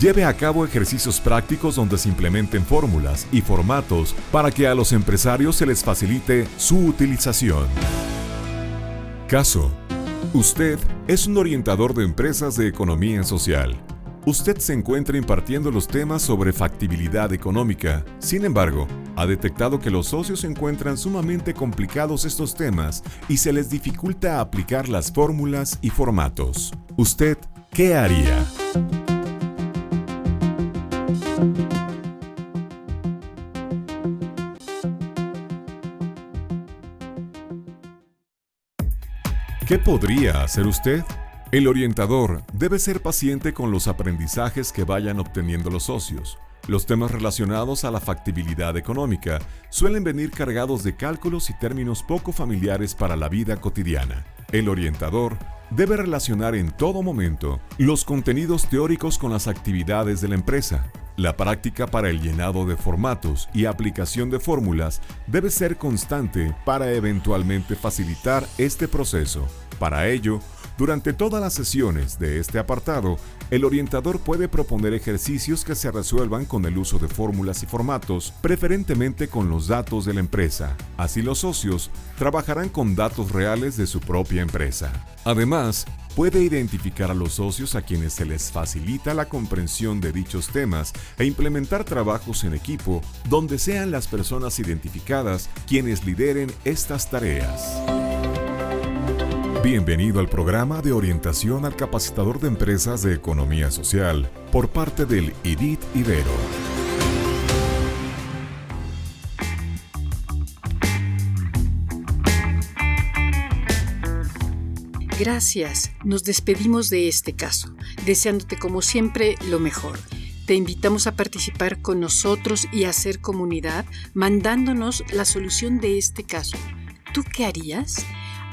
lleve a cabo ejercicios prácticos donde se implementen fórmulas y formatos para que a los empresarios se les facilite su utilización. Caso. Usted es un orientador de empresas de economía social Usted se encuentra impartiendo los temas sobre factibilidad económica. Sin embargo, ha detectado que los socios encuentran sumamente complicados estos temas y se les dificulta aplicar las fórmulas y formatos. ¿Usted qué haría? ¿Qué podría hacer usted? El orientador debe ser paciente con los aprendizajes que vayan obteniendo los socios. Los temas relacionados a la factibilidad económica suelen venir cargados de cálculos y términos poco familiares para la vida cotidiana. El orientador debe relacionar en todo momento los contenidos teóricos con las actividades de la empresa. La práctica para el llenado de formatos y aplicación de fórmulas debe ser constante para eventualmente facilitar este proceso. Para ello, durante todas las sesiones de este apartado, el orientador puede proponer ejercicios que se resuelvan con el uso de fórmulas y formatos, preferentemente con los datos de la empresa. Así los socios trabajarán con datos reales de su propia empresa. Además, puede identificar a los socios a quienes se les facilita la comprensión de dichos temas e implementar trabajos en equipo donde sean las personas identificadas quienes lideren estas tareas. Bienvenido al programa de orientación al capacitador de empresas de economía social por parte del IDIT Ibero. Gracias, nos despedimos de este caso, deseándote como siempre lo mejor. Te invitamos a participar con nosotros y a hacer comunidad mandándonos la solución de este caso. ¿Tú qué harías?